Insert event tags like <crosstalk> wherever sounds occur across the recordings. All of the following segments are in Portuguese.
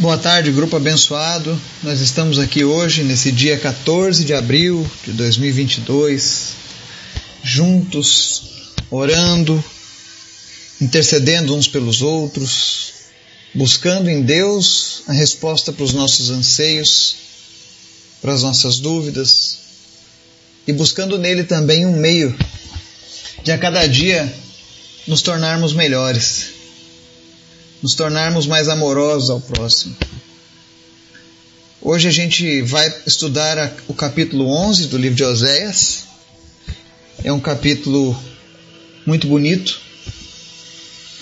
Boa tarde, grupo abençoado. Nós estamos aqui hoje, nesse dia 14 de abril de 2022, juntos, orando, intercedendo uns pelos outros, buscando em Deus a resposta para os nossos anseios, para as nossas dúvidas e buscando nele também um meio de a cada dia nos tornarmos melhores nos tornarmos mais amorosos ao próximo. Hoje a gente vai estudar o capítulo 11 do livro de Oséias. É um capítulo muito bonito,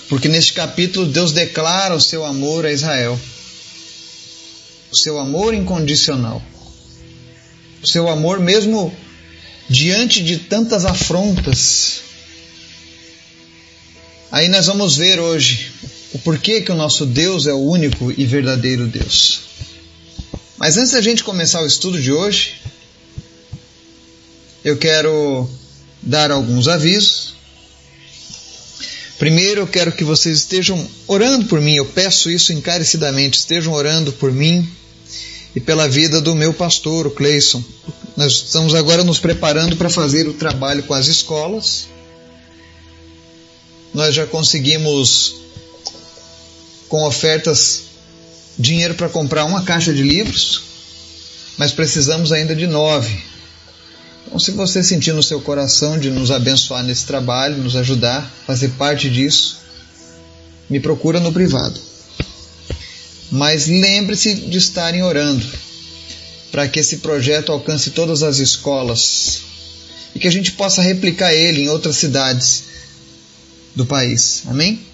porque neste capítulo Deus declara o seu amor a Israel. O seu amor incondicional. O seu amor mesmo diante de tantas afrontas. Aí nós vamos ver hoje o porquê que o nosso Deus é o único e verdadeiro Deus. Mas antes da gente começar o estudo de hoje, eu quero dar alguns avisos. Primeiro, eu quero que vocês estejam orando por mim, eu peço isso encarecidamente, estejam orando por mim e pela vida do meu pastor, o Cleison. Nós estamos agora nos preparando para fazer o trabalho com as escolas. Nós já conseguimos com ofertas dinheiro para comprar uma caixa de livros, mas precisamos ainda de nove. Então, se você sentir no seu coração de nos abençoar nesse trabalho, nos ajudar, fazer parte disso, me procura no privado. Mas lembre-se de estarem orando para que esse projeto alcance todas as escolas e que a gente possa replicar ele em outras cidades do país. Amém?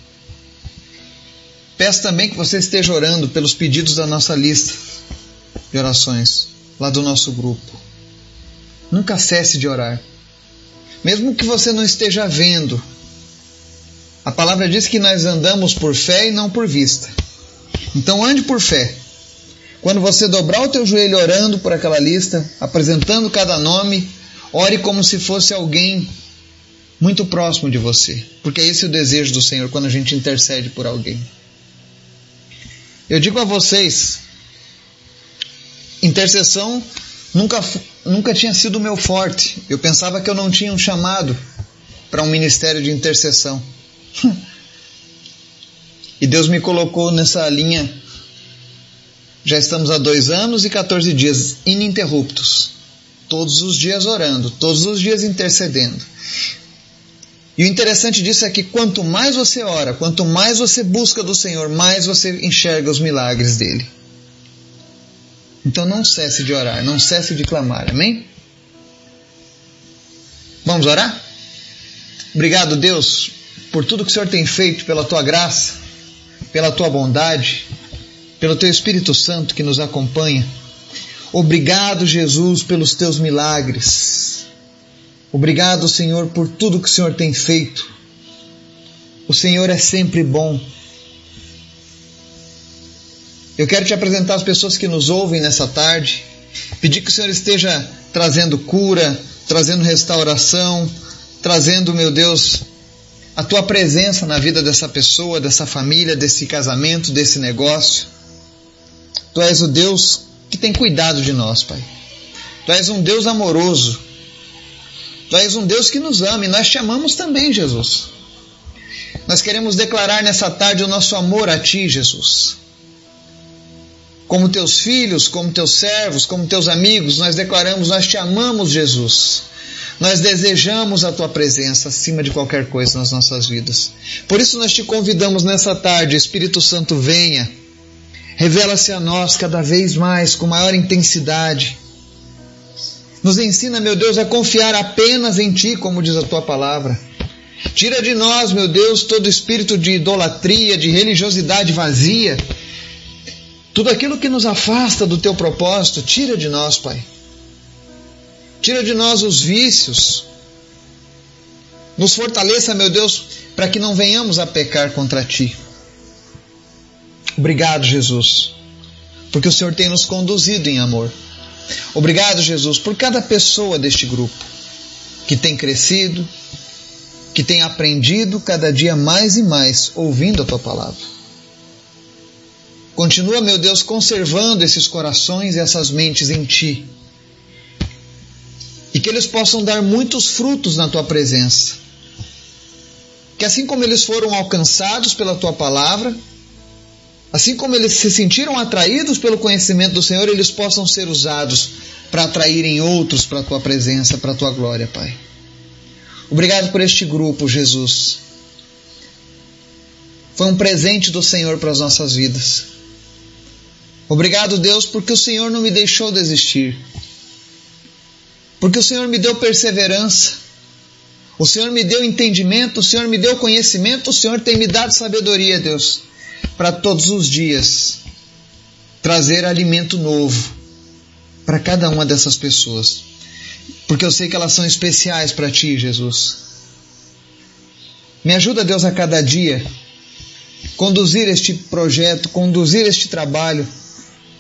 Peço também que você esteja orando pelos pedidos da nossa lista de orações, lá do nosso grupo. Nunca cesse de orar. Mesmo que você não esteja vendo, a palavra diz que nós andamos por fé e não por vista. Então ande por fé. Quando você dobrar o teu joelho orando por aquela lista, apresentando cada nome, ore como se fosse alguém muito próximo de você, porque é esse o desejo do Senhor quando a gente intercede por alguém. Eu digo a vocês, intercessão nunca, nunca tinha sido meu forte. Eu pensava que eu não tinha um chamado para um ministério de intercessão. <laughs> e Deus me colocou nessa linha. Já estamos há dois anos e 14 dias ininterruptos. Todos os dias orando, todos os dias intercedendo. E o interessante disso é que quanto mais você ora, quanto mais você busca do Senhor, mais você enxerga os milagres dele. Então não cesse de orar, não cesse de clamar, amém? Vamos orar? Obrigado, Deus, por tudo que o Senhor tem feito, pela tua graça, pela tua bondade, pelo teu Espírito Santo que nos acompanha. Obrigado, Jesus, pelos teus milagres. Obrigado, Senhor, por tudo que o Senhor tem feito. O Senhor é sempre bom. Eu quero te apresentar as pessoas que nos ouvem nessa tarde. Pedir que o Senhor esteja trazendo cura, trazendo restauração, trazendo, meu Deus, a tua presença na vida dessa pessoa, dessa família, desse casamento, desse negócio. Tu és o Deus que tem cuidado de nós, Pai. Tu és um Deus amoroso Tu és um Deus que nos ama e nós te amamos também, Jesus. Nós queremos declarar nessa tarde o nosso amor a Ti, Jesus. Como teus filhos, como teus servos, como teus amigos, nós declaramos: Nós te amamos, Jesus. Nós desejamos a Tua presença acima de qualquer coisa nas nossas vidas. Por isso, nós te convidamos nessa tarde, Espírito Santo, venha, revela-se a nós cada vez mais, com maior intensidade nos ensina, meu Deus, a confiar apenas em Ti, como diz a Tua palavra. Tira de nós, meu Deus, todo espírito de idolatria, de religiosidade vazia. Tudo aquilo que nos afasta do Teu propósito, tira de nós, Pai. Tira de nós os vícios. Nos fortaleça, meu Deus, para que não venhamos a pecar contra Ti. Obrigado, Jesus, porque o Senhor tem nos conduzido em amor. Obrigado, Jesus, por cada pessoa deste grupo que tem crescido, que tem aprendido cada dia mais e mais ouvindo a tua palavra. Continua, meu Deus, conservando esses corações e essas mentes em Ti. E que eles possam dar muitos frutos na Tua presença. Que assim como eles foram alcançados pela Tua palavra, assim como eles se sentiram atraídos pelo conhecimento do Senhor, eles possam ser usados para atraírem outros para a Tua presença, para a Tua glória, Pai. Obrigado por este grupo, Jesus. Foi um presente do Senhor para as nossas vidas. Obrigado, Deus, porque o Senhor não me deixou desistir. Porque o Senhor me deu perseverança. O Senhor me deu entendimento, o Senhor me deu conhecimento, o Senhor tem me dado sabedoria, Deus, para todos os dias trazer alimento novo para cada uma dessas pessoas. Porque eu sei que elas são especiais para ti, Jesus. Me ajuda, Deus, a cada dia conduzir este projeto, conduzir este trabalho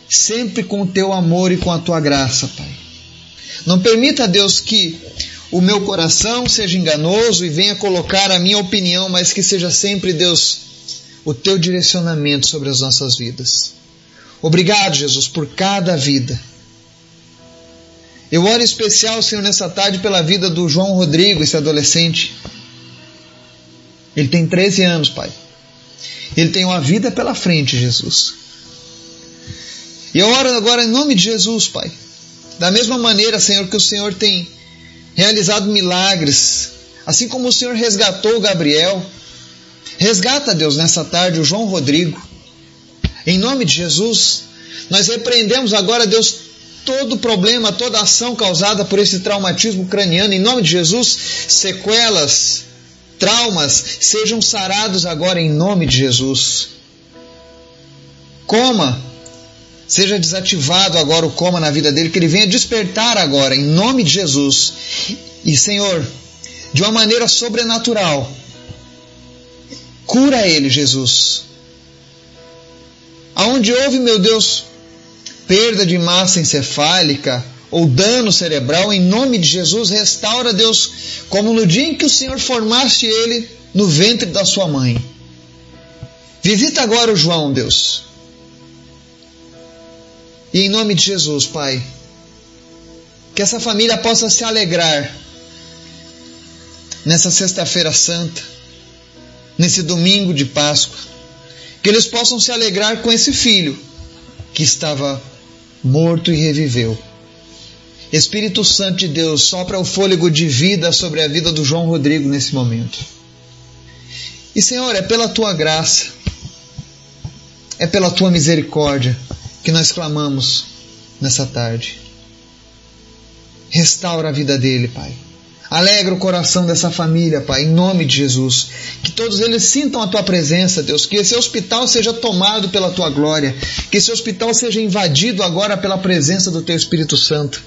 sempre com o teu amor e com a tua graça, Pai. Não permita, Deus, que o meu coração seja enganoso e venha colocar a minha opinião, mas que seja sempre, Deus, o teu direcionamento sobre as nossas vidas. Obrigado, Jesus, por cada vida. Eu oro em especial, Senhor, nessa tarde pela vida do João Rodrigo, esse adolescente. Ele tem 13 anos, Pai. Ele tem uma vida pela frente, Jesus. E eu oro agora em nome de Jesus, Pai. Da mesma maneira, Senhor, que o Senhor tem realizado milagres, assim como o Senhor resgatou Gabriel, resgata, Deus, nessa tarde o João Rodrigo. Em nome de Jesus, nós repreendemos agora, Deus, todo problema, toda ação causada por esse traumatismo craniano. Em nome de Jesus, sequelas, traumas sejam sarados agora em nome de Jesus. Coma Seja desativado agora o coma na vida dele, que ele venha despertar agora, em nome de Jesus. E, Senhor, de uma maneira sobrenatural, cura ele, Jesus. Aonde houve, meu Deus, perda de massa encefálica ou dano cerebral, em nome de Jesus, restaura, Deus, como no dia em que o Senhor formaste ele no ventre da sua mãe. Visita agora o João, Deus. E em nome de Jesus, Pai, que essa família possa se alegrar nessa Sexta-feira Santa, nesse domingo de Páscoa, que eles possam se alegrar com esse filho que estava morto e reviveu. Espírito Santo de Deus, sopra o fôlego de vida sobre a vida do João Rodrigo nesse momento. E Senhor, é pela tua graça, é pela tua misericórdia que nós clamamos nessa tarde. Restaura a vida dele, Pai. Alegra o coração dessa família, Pai, em nome de Jesus. Que todos eles sintam a tua presença, Deus. Que esse hospital seja tomado pela tua glória. Que esse hospital seja invadido agora pela presença do teu Espírito Santo.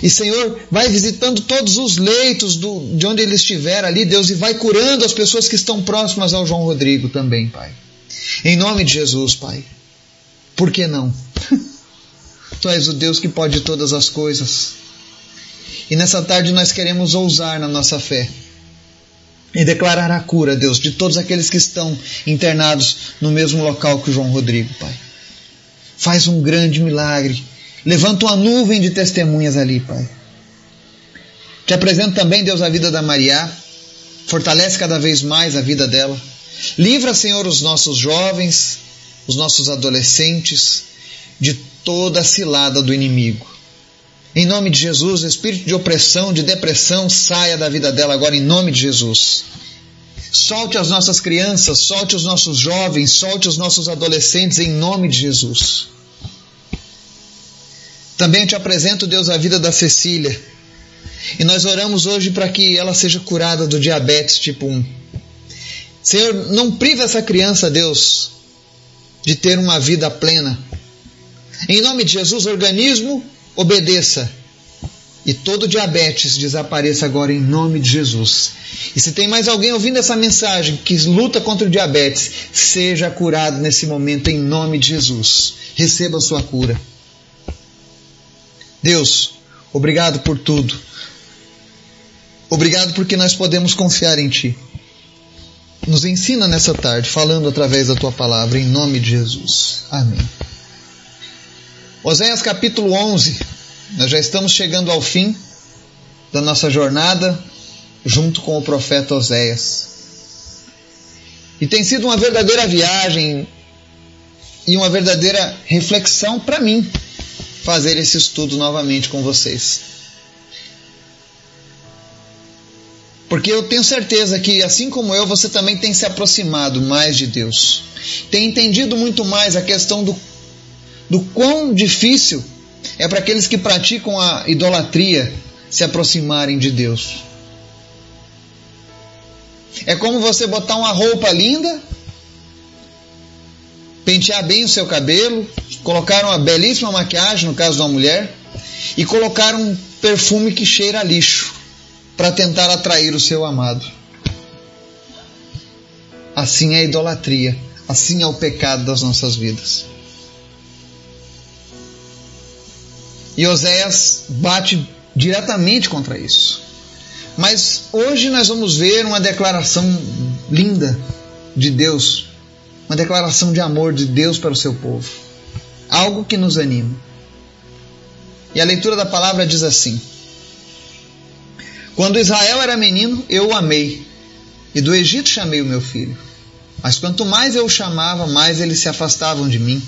E Senhor, vai visitando todos os leitos do, de onde ele estiver ali, Deus, e vai curando as pessoas que estão próximas ao João Rodrigo também, Pai. Em nome de Jesus, Pai. Por que não? <laughs> tu és o Deus que pode todas as coisas. E nessa tarde nós queremos ousar na nossa fé e declarar a cura, Deus, de todos aqueles que estão internados no mesmo local que o João Rodrigo, Pai. Faz um grande milagre. Levanta uma nuvem de testemunhas ali, Pai. Te apresento também, Deus, a vida da Maria. Fortalece cada vez mais a vida dela. Livra, Senhor, os nossos jovens, os nossos adolescentes de toda a cilada do inimigo. Em nome de Jesus, espírito de opressão, de depressão, saia da vida dela agora, em nome de Jesus. Solte as nossas crianças, solte os nossos jovens, solte os nossos adolescentes, em nome de Jesus. Também te apresento, Deus, a vida da Cecília. E nós oramos hoje para que ela seja curada do diabetes tipo 1. Senhor, não priva essa criança, Deus, de ter uma vida plena em nome de Jesus, organismo, obedeça. E todo diabetes desapareça agora em nome de Jesus. E se tem mais alguém ouvindo essa mensagem que luta contra o diabetes, seja curado nesse momento em nome de Jesus. Receba a sua cura. Deus, obrigado por tudo. Obrigado porque nós podemos confiar em Ti. nos ensina nessa tarde, falando através da tua palavra, em nome de Jesus. Amém. Oséias capítulo 11. Nós já estamos chegando ao fim da nossa jornada junto com o profeta Oséias. E tem sido uma verdadeira viagem e uma verdadeira reflexão para mim fazer esse estudo novamente com vocês. Porque eu tenho certeza que, assim como eu, você também tem se aproximado mais de Deus. Tem entendido muito mais a questão do, do quão difícil é para aqueles que praticam a idolatria se aproximarem de Deus. É como você botar uma roupa linda, pentear bem o seu cabelo, colocar uma belíssima maquiagem, no caso de uma mulher, e colocar um perfume que cheira a lixo para tentar atrair o seu amado. Assim é a idolatria, assim é o pecado das nossas vidas. E Oséias bate diretamente contra isso. Mas hoje nós vamos ver uma declaração linda de Deus, uma declaração de amor de Deus para o seu povo. Algo que nos anima. E a leitura da palavra diz assim: quando Israel era menino, eu o amei, e do Egito chamei o meu filho. Mas quanto mais eu o chamava, mais eles se afastavam de mim.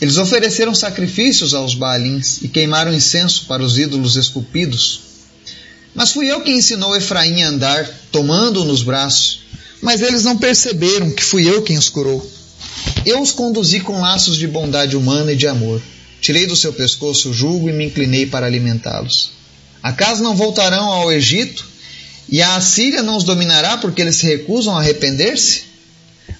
Eles ofereceram sacrifícios aos Baalins e queimaram incenso para os ídolos esculpidos. Mas fui eu quem ensinou Efraim a andar, tomando-o nos braços. Mas eles não perceberam que fui eu quem os curou. Eu os conduzi com laços de bondade humana e de amor. Tirei do seu pescoço o jugo e me inclinei para alimentá-los. Acaso não voltarão ao Egito e a Assíria não os dominará porque eles se recusam a arrepender-se?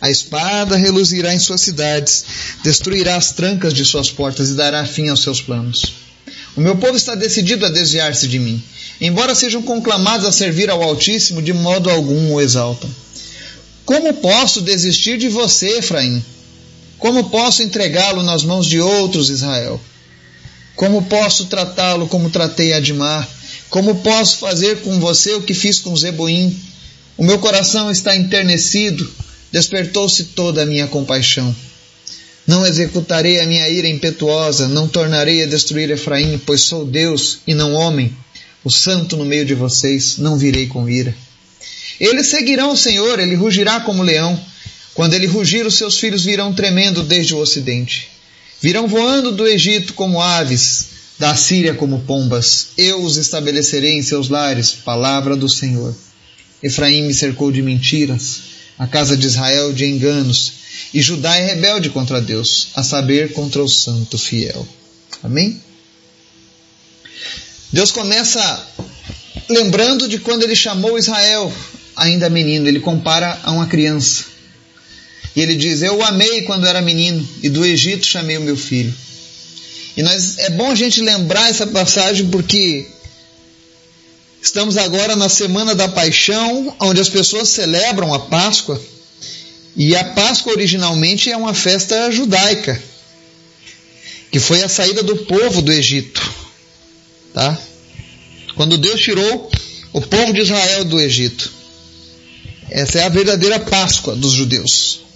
A espada reluzirá em suas cidades, destruirá as trancas de suas portas e dará fim aos seus planos. O meu povo está decidido a desviar-se de mim. Embora sejam conclamados a servir ao Altíssimo, de modo algum o exaltam. Como posso desistir de você, Efraim? Como posso entregá-lo nas mãos de outros, Israel? Como posso tratá-lo como tratei Admar? Como posso fazer com você o que fiz com Zeboim? O meu coração está enternecido, despertou-se toda a minha compaixão. Não executarei a minha ira impetuosa, não tornarei a destruir Efraim, pois sou Deus e não homem, o santo no meio de vocês, não virei com ira. Eles seguirão o Senhor, ele rugirá como leão. Quando ele rugir, os seus filhos virão tremendo desde o ocidente. Virão voando do Egito como aves, da Síria como pombas. Eu os estabelecerei em seus lares, palavra do Senhor. Efraim me cercou de mentiras, a casa de Israel de enganos, e Judá é rebelde contra Deus, a saber, contra o santo fiel. Amém? Deus começa lembrando de quando ele chamou Israel, ainda menino, ele compara a uma criança. E ele diz: Eu o amei quando era menino, e do Egito chamei o meu filho. E nós, é bom a gente lembrar essa passagem porque estamos agora na semana da paixão, onde as pessoas celebram a Páscoa. E a Páscoa originalmente é uma festa judaica, que foi a saída do povo do Egito. Tá? Quando Deus tirou o povo de Israel do Egito. Essa é a verdadeira Páscoa dos judeus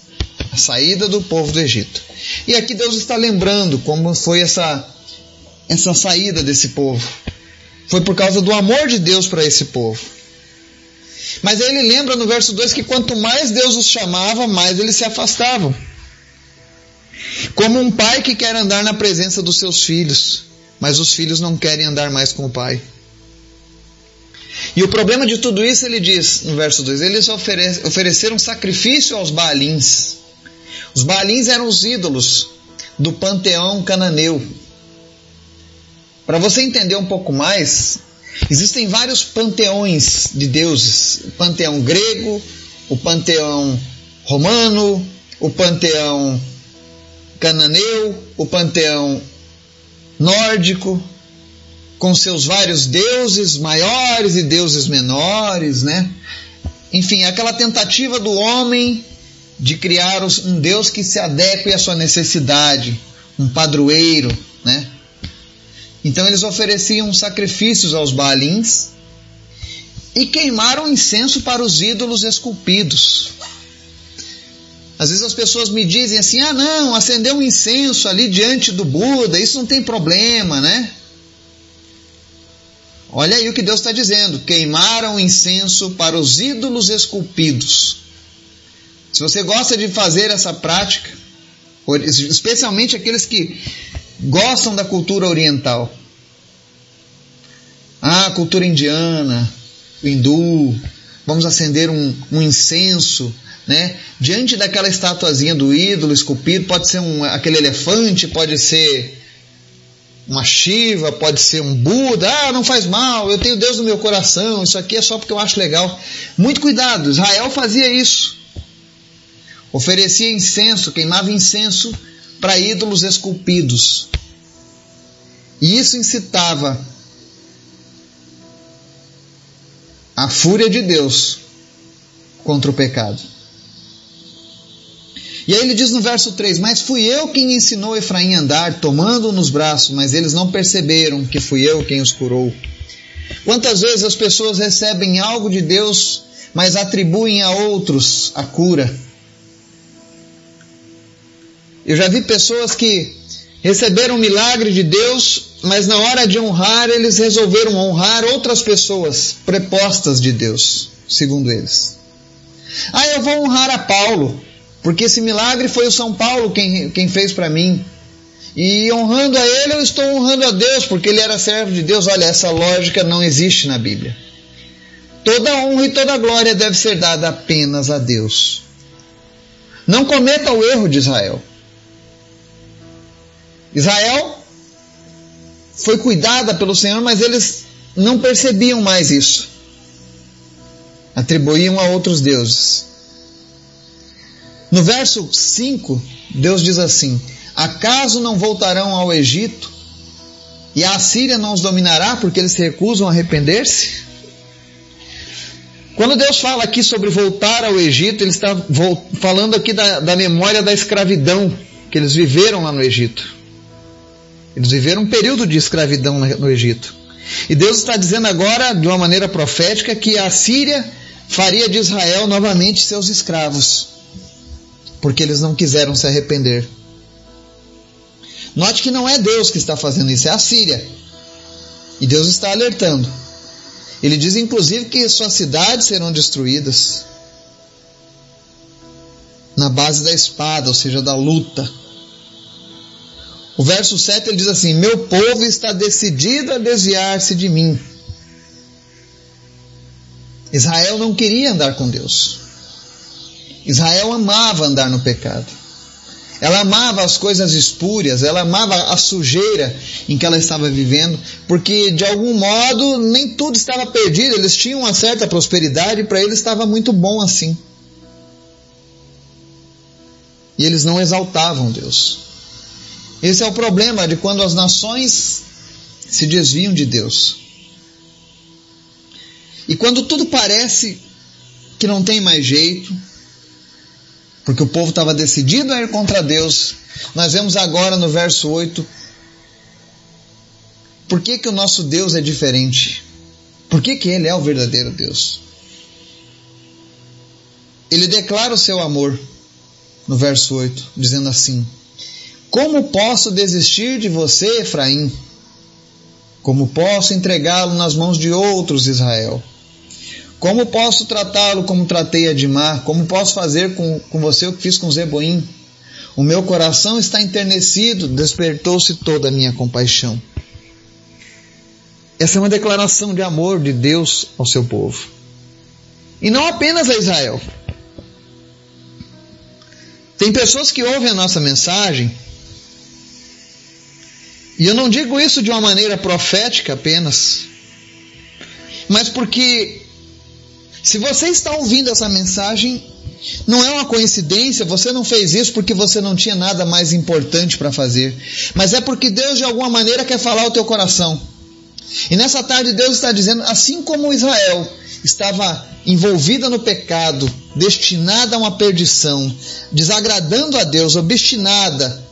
a saída do povo do Egito. E aqui Deus está lembrando como foi essa, essa saída desse povo. Foi por causa do amor de Deus para esse povo. Mas aí ele lembra no verso 2 que quanto mais Deus os chamava, mais eles se afastavam. Como um pai que quer andar na presença dos seus filhos, mas os filhos não querem andar mais com o pai. E o problema de tudo isso, ele diz no verso 2: eles ofereceram sacrifício aos Baalins. Os Baalins eram os ídolos do panteão cananeu. Para você entender um pouco mais, existem vários panteões de deuses: o panteão grego, o panteão romano, o panteão cananeu, o panteão nórdico, com seus vários deuses maiores e deuses menores, né? Enfim, aquela tentativa do homem de criar um Deus que se adeque à sua necessidade, um padroeiro, né? Então eles ofereciam sacrifícios aos Baalins e queimaram incenso para os ídolos esculpidos. Às vezes as pessoas me dizem assim: ah, não, acender um incenso ali diante do Buda, isso não tem problema, né? Olha aí o que Deus está dizendo: queimaram incenso para os ídolos esculpidos. Se você gosta de fazer essa prática, especialmente aqueles que gostam da cultura oriental, ah, cultura indiana, hindu, vamos acender um, um incenso né? Diante daquela estatuazinha do ídolo esculpido, pode ser um, aquele elefante, pode ser uma Shiva, pode ser um Buda, ah, não faz mal, eu tenho Deus no meu coração, isso aqui é só porque eu acho legal. Muito cuidado, Israel fazia isso. Oferecia incenso, queimava incenso para ídolos esculpidos. E isso incitava a fúria de Deus contra o pecado. E aí ele diz no verso 3: Mas fui eu quem ensinou Efraim a andar, tomando-o nos braços, mas eles não perceberam que fui eu quem os curou. Quantas vezes as pessoas recebem algo de Deus, mas atribuem a outros a cura? Eu já vi pessoas que receberam um milagre de Deus, mas na hora de honrar, eles resolveram honrar outras pessoas prepostas de Deus, segundo eles. Ah, eu vou honrar a Paulo. Porque esse milagre foi o São Paulo quem, quem fez para mim. E honrando a ele, eu estou honrando a Deus, porque ele era servo de Deus. Olha, essa lógica não existe na Bíblia. Toda honra e toda glória deve ser dada apenas a Deus. Não cometa o erro de Israel. Israel foi cuidada pelo Senhor, mas eles não percebiam mais isso. Atribuíam a outros deuses. No verso 5, Deus diz assim: Acaso não voltarão ao Egito e a Assíria não os dominará porque eles se recusam a arrepender-se? Quando Deus fala aqui sobre voltar ao Egito, Ele está falando aqui da, da memória da escravidão que eles viveram lá no Egito. Eles viveram um período de escravidão no Egito. E Deus está dizendo agora, de uma maneira profética, que a Síria faria de Israel novamente seus escravos porque eles não quiseram se arrepender. Note que não é Deus que está fazendo isso, é a Síria. E Deus está alertando. Ele diz inclusive que suas cidades serão destruídas na base da espada, ou seja, da luta. O verso 7 ele diz assim: Meu povo está decidido a desviar-se de mim. Israel não queria andar com Deus. Israel amava andar no pecado. Ela amava as coisas espúrias, ela amava a sujeira em que ela estava vivendo, porque de algum modo nem tudo estava perdido, eles tinham uma certa prosperidade e para eles estava muito bom assim. E eles não exaltavam Deus. Esse é o problema de quando as nações se desviam de Deus. E quando tudo parece que não tem mais jeito, porque o povo estava decidido a ir contra Deus. Nós vemos agora no verso 8 por que, que o nosso Deus é diferente? Por que, que Ele é o verdadeiro Deus? Ele declara o seu amor no verso 8, dizendo assim: Como posso desistir de você, Efraim? Como posso entregá-lo nas mãos de outros, Israel? Como posso tratá-lo como tratei Admar? Como posso fazer com, com você o que fiz com Zeboim? O meu coração está enternecido, despertou-se toda a minha compaixão. Essa é uma declaração de amor de Deus ao seu povo. E não apenas a Israel. Tem pessoas que ouvem a nossa mensagem, e eu não digo isso de uma maneira profética apenas, mas porque se você está ouvindo essa mensagem, não é uma coincidência, você não fez isso porque você não tinha nada mais importante para fazer, mas é porque Deus de alguma maneira quer falar ao teu coração. E nessa tarde Deus está dizendo, assim como Israel estava envolvida no pecado, destinada a uma perdição, desagradando a Deus, obstinada,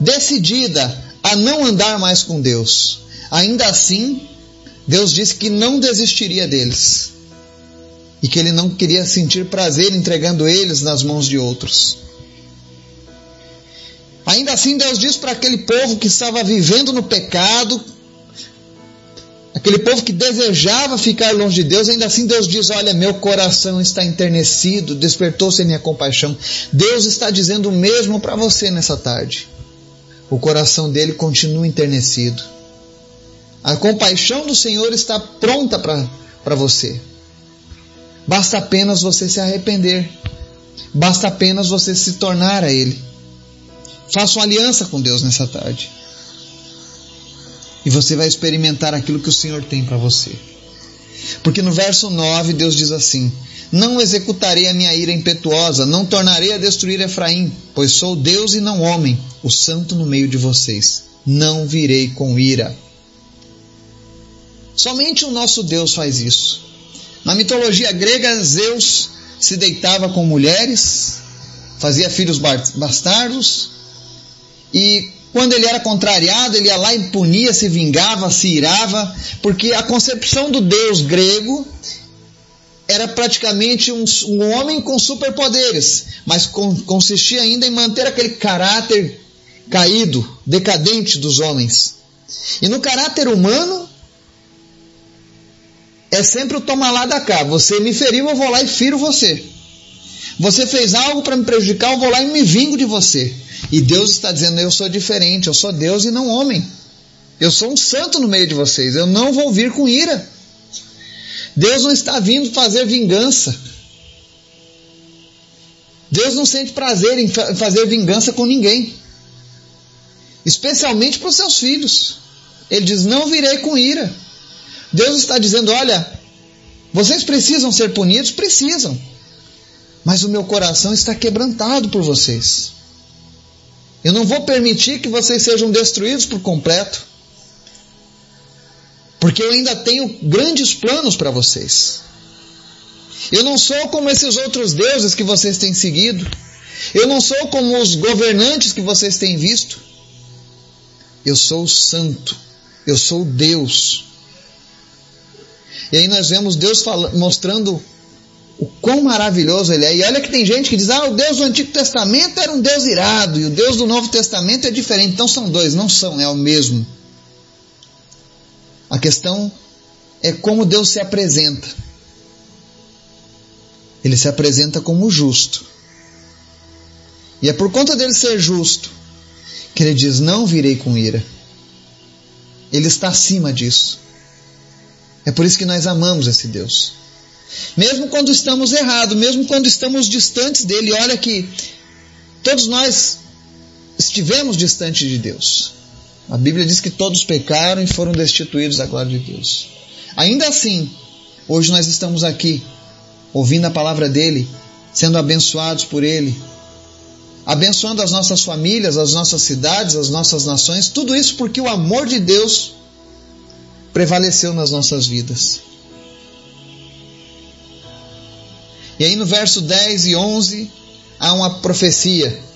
decidida a não andar mais com Deus, ainda assim, Deus disse que não desistiria deles e que ele não queria sentir prazer entregando eles nas mãos de outros. Ainda assim, Deus diz para aquele povo que estava vivendo no pecado, aquele povo que desejava ficar longe de Deus, ainda assim Deus diz: Olha, meu coração está enternecido, despertou-se minha compaixão. Deus está dizendo o mesmo para você nessa tarde. O coração dele continua enternecido. A compaixão do Senhor está pronta para você. Basta apenas você se arrepender. Basta apenas você se tornar a Ele. Faça uma aliança com Deus nessa tarde. E você vai experimentar aquilo que o Senhor tem para você. Porque no verso 9 Deus diz assim: Não executarei a minha ira impetuosa, não tornarei a destruir Efraim, pois sou Deus e não homem, o santo no meio de vocês. Não virei com ira. Somente o nosso Deus faz isso. Na mitologia grega, Zeus se deitava com mulheres, fazia filhos bastardos, e quando ele era contrariado, ele ia lá e punia, se vingava, se irava, porque a concepção do deus grego era praticamente um, um homem com superpoderes, mas com, consistia ainda em manter aquele caráter caído, decadente dos homens. E no caráter humano, é sempre o toma lá da cá. Você me feriu, eu vou lá e firo você. Você fez algo para me prejudicar, eu vou lá e me vingo de você. E Deus está dizendo: Eu sou diferente, eu sou Deus e não homem. Eu sou um santo no meio de vocês, eu não vou vir com ira. Deus não está vindo fazer vingança. Deus não sente prazer em fazer vingança com ninguém, especialmente para os seus filhos. Ele diz: Não virei com ira. Deus está dizendo: olha, vocês precisam ser punidos? Precisam. Mas o meu coração está quebrantado por vocês. Eu não vou permitir que vocês sejam destruídos por completo. Porque eu ainda tenho grandes planos para vocês. Eu não sou como esses outros deuses que vocês têm seguido. Eu não sou como os governantes que vocês têm visto. Eu sou o santo. Eu sou Deus. E aí nós vemos Deus mostrando o quão maravilhoso ele é. E olha que tem gente que diz: ah, o Deus do Antigo Testamento era um Deus irado e o Deus do Novo Testamento é diferente. Então são dois, não são, é o mesmo. A questão é como Deus se apresenta. Ele se apresenta como justo. E é por conta dele ser justo que ele diz: Não virei com ira. Ele está acima disso. É por isso que nós amamos esse Deus. Mesmo quando estamos errados, mesmo quando estamos distantes dele, olha que todos nós estivemos distantes de Deus. A Bíblia diz que todos pecaram e foram destituídos da glória de Deus. Ainda assim, hoje nós estamos aqui, ouvindo a palavra dele, sendo abençoados por ele, abençoando as nossas famílias, as nossas cidades, as nossas nações, tudo isso porque o amor de Deus prevaleceu nas nossas vidas. E aí no verso 10 e 11 há uma profecia.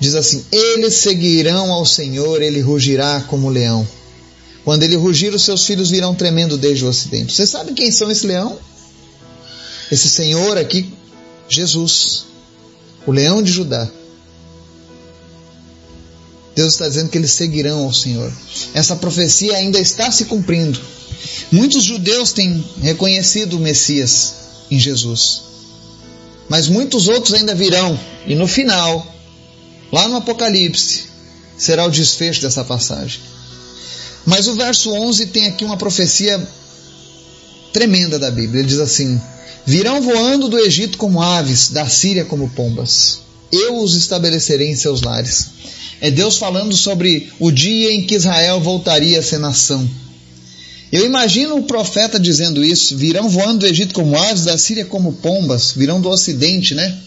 Diz assim: Eles seguirão ao Senhor, ele rugirá como leão. Quando ele rugir, os seus filhos virão tremendo desde o ocidente. Vocês sabem quem são esse leão? Esse Senhor aqui, Jesus, o leão de Judá. Deus está dizendo que eles seguirão ao Senhor. Essa profecia ainda está se cumprindo. Muitos judeus têm reconhecido o Messias em Jesus. Mas muitos outros ainda virão. E no final, lá no Apocalipse, será o desfecho dessa passagem. Mas o verso 11 tem aqui uma profecia tremenda da Bíblia. Ele diz assim: Virão voando do Egito como aves, da Síria como pombas. Eu os estabelecerei em seus lares. É Deus falando sobre o dia em que Israel voltaria a ser nação. Eu imagino o profeta dizendo isso: virão voando do Egito como aves, da Síria como pombas, virão do ocidente, né?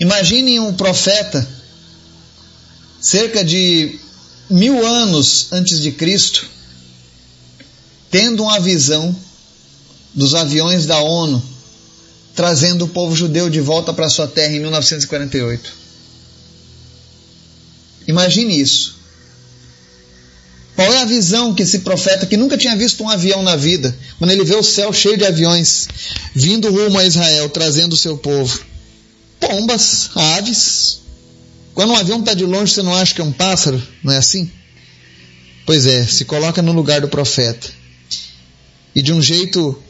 Imaginem um profeta, cerca de mil anos antes de Cristo, tendo uma visão dos aviões da ONU trazendo o povo judeu de volta para sua terra em 1948. Imagine isso. Qual é a visão que esse profeta, que nunca tinha visto um avião na vida, quando ele vê o céu cheio de aviões vindo rumo a Israel, trazendo o seu povo? Pombas, aves. Quando um avião está de longe, você não acha que é um pássaro? Não é assim? Pois é, se coloca no lugar do profeta. E de um jeito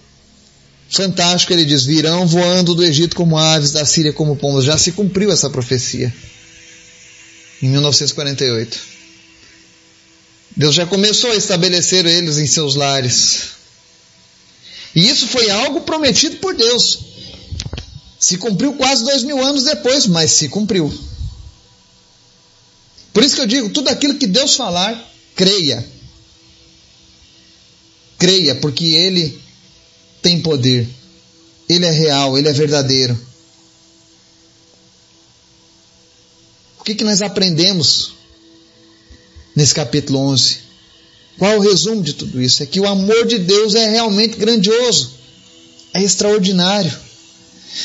fantástico ele diz: virão voando do Egito como aves, da Síria como pombas. Já se cumpriu essa profecia em 1948. Deus já começou a estabelecer eles em seus lares. E isso foi algo prometido por Deus. Se cumpriu quase dois mil anos depois, mas se cumpriu. Por isso que eu digo: tudo aquilo que Deus falar, creia. Creia, porque Ele tem poder. Ele é real, ele é verdadeiro. O que, que nós aprendemos nesse capítulo 11? Qual o resumo de tudo isso? É que o amor de Deus é realmente grandioso, é extraordinário.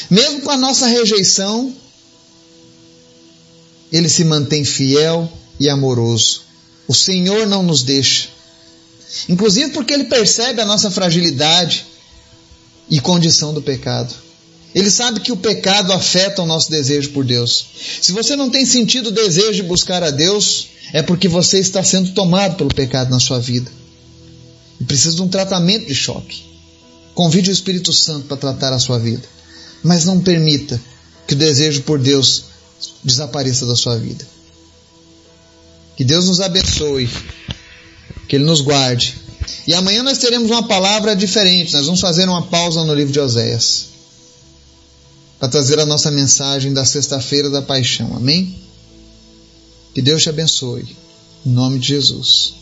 Mesmo com a nossa rejeição, ele se mantém fiel e amoroso. O Senhor não nos deixa. Inclusive porque ele percebe a nossa fragilidade, e condição do pecado. Ele sabe que o pecado afeta o nosso desejo por Deus. Se você não tem sentido o desejo de buscar a Deus, é porque você está sendo tomado pelo pecado na sua vida. E precisa de um tratamento de choque. Convide o Espírito Santo para tratar a sua vida. Mas não permita que o desejo por Deus desapareça da sua vida. Que Deus nos abençoe. Que Ele nos guarde e amanhã nós teremos uma palavra diferente. Nós vamos fazer uma pausa no livro de Oséias para trazer a nossa mensagem da sexta-feira da paixão. Amém? Que Deus te abençoe. Em nome de Jesus.